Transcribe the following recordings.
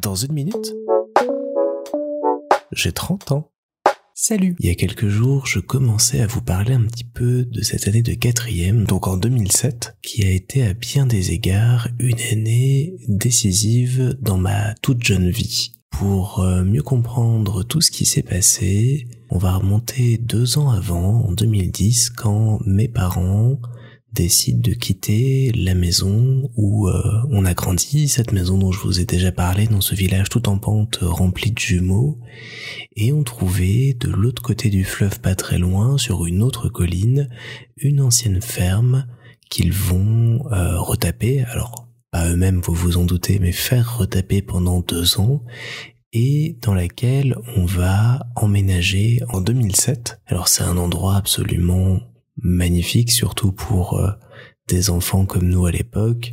Dans une minute, j'ai 30 ans. Salut Il y a quelques jours, je commençais à vous parler un petit peu de cette année de quatrième, donc en 2007, qui a été à bien des égards une année décisive dans ma toute jeune vie. Pour euh, mieux comprendre tout ce qui s'est passé, on va remonter deux ans avant, en 2010, quand mes parents décide de quitter la maison où euh, on a grandi, cette maison dont je vous ai déjà parlé dans ce village tout en pente rempli de jumeaux, et on trouvait de l'autre côté du fleuve pas très loin, sur une autre colline, une ancienne ferme qu'ils vont euh, retaper, alors pas eux-mêmes vous vous en doutez, mais faire retaper pendant deux ans, et dans laquelle on va emménager en 2007. Alors c'est un endroit absolument magnifique, surtout pour euh, des enfants comme nous à l'époque,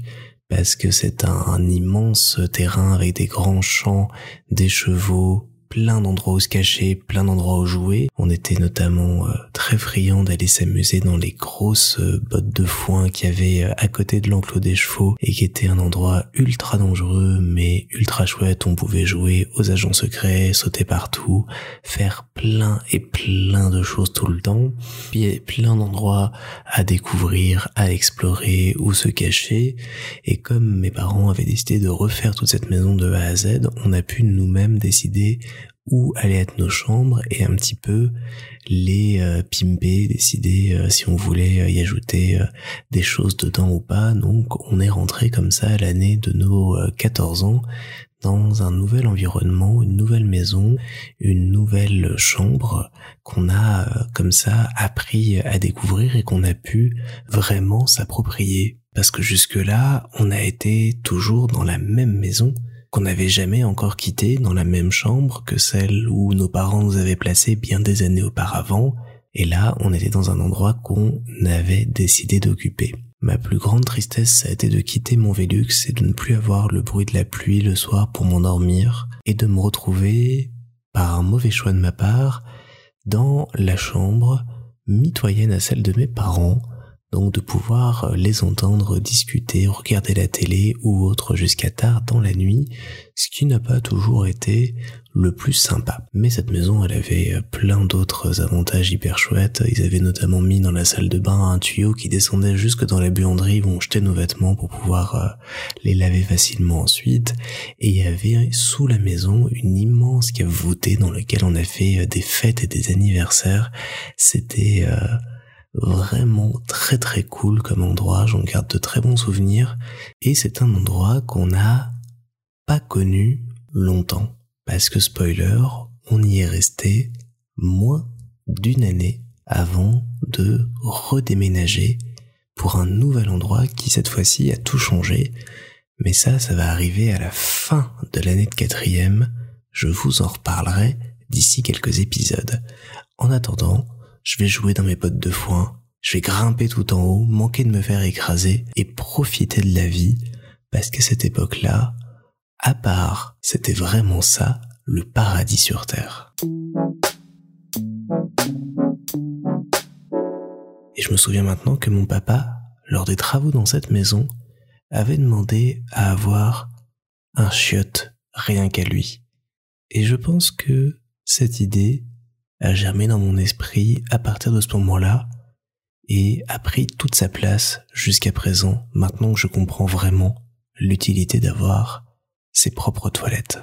parce que c'est un, immense terrain avec des grands champs, des chevaux, plein d'endroits où se cacher, plein d'endroits où jouer. On était notamment euh, très friands d'aller s'amuser dans les grosses euh, bottes de foin qu'il y avait euh, à côté de l'enclos des chevaux et qui était un endroit ultra dangereux mais ultra chouette. On pouvait jouer aux agents secrets, sauter partout, faire plein et plein de choses tout le temps. Puis il y avait plein d'endroits à découvrir, à explorer ou se cacher. Et comme mes parents avaient décidé de refaire toute cette maison de A à Z, on a pu nous-mêmes décider où allaient être nos chambres et un petit peu les euh, pimper, décider euh, si on voulait euh, y ajouter des choses dedans ou pas. Donc on est rentré comme ça à l'année de nos 14 ans dans un nouvel environnement, une nouvelle maison, une nouvelle chambre qu'on a comme ça appris à découvrir et qu'on a pu vraiment s'approprier. Parce que jusque-là, on a été toujours dans la même maison, qu'on n'avait jamais encore quitté dans la même chambre que celle où nos parents nous avaient placés bien des années auparavant, et là on était dans un endroit qu'on avait décidé d'occuper. Ma plus grande tristesse a été de quitter mon Vélux et de ne plus avoir le bruit de la pluie le soir pour m'endormir, et de me retrouver, par un mauvais choix de ma part, dans la chambre mitoyenne à celle de mes parents, de pouvoir euh, les entendre discuter, regarder la télé ou autre jusqu'à tard dans la nuit, ce qui n'a pas toujours été le plus sympa. Mais cette maison, elle avait euh, plein d'autres avantages hyper chouettes. Ils avaient notamment mis dans la salle de bain un tuyau qui descendait jusque dans la buanderie où on jetait nos vêtements pour pouvoir euh, les laver facilement ensuite. Et il y avait sous la maison une immense cave voûtée dans laquelle on a fait des fêtes et des anniversaires. C'était vraiment très très cool comme endroit, j'en garde de très bons souvenirs et c'est un endroit qu'on n'a pas connu longtemps parce que spoiler, on y est resté moins d'une année avant de redéménager pour un nouvel endroit qui cette fois-ci a tout changé. Mais ça, ça va arriver à la fin de l'année de quatrième. Je vous en reparlerai d'ici quelques épisodes. En attendant, je vais jouer dans mes potes de foin, je vais grimper tout en haut, manquer de me faire écraser et profiter de la vie parce qu'à cette époque-là, à part, c'était vraiment ça, le paradis sur Terre. Et je me souviens maintenant que mon papa, lors des travaux dans cette maison, avait demandé à avoir un chiotte rien qu'à lui. Et je pense que cette idée a germé dans mon esprit à partir de ce moment-là et a pris toute sa place jusqu'à présent, maintenant que je comprends vraiment l'utilité d'avoir ses propres toilettes.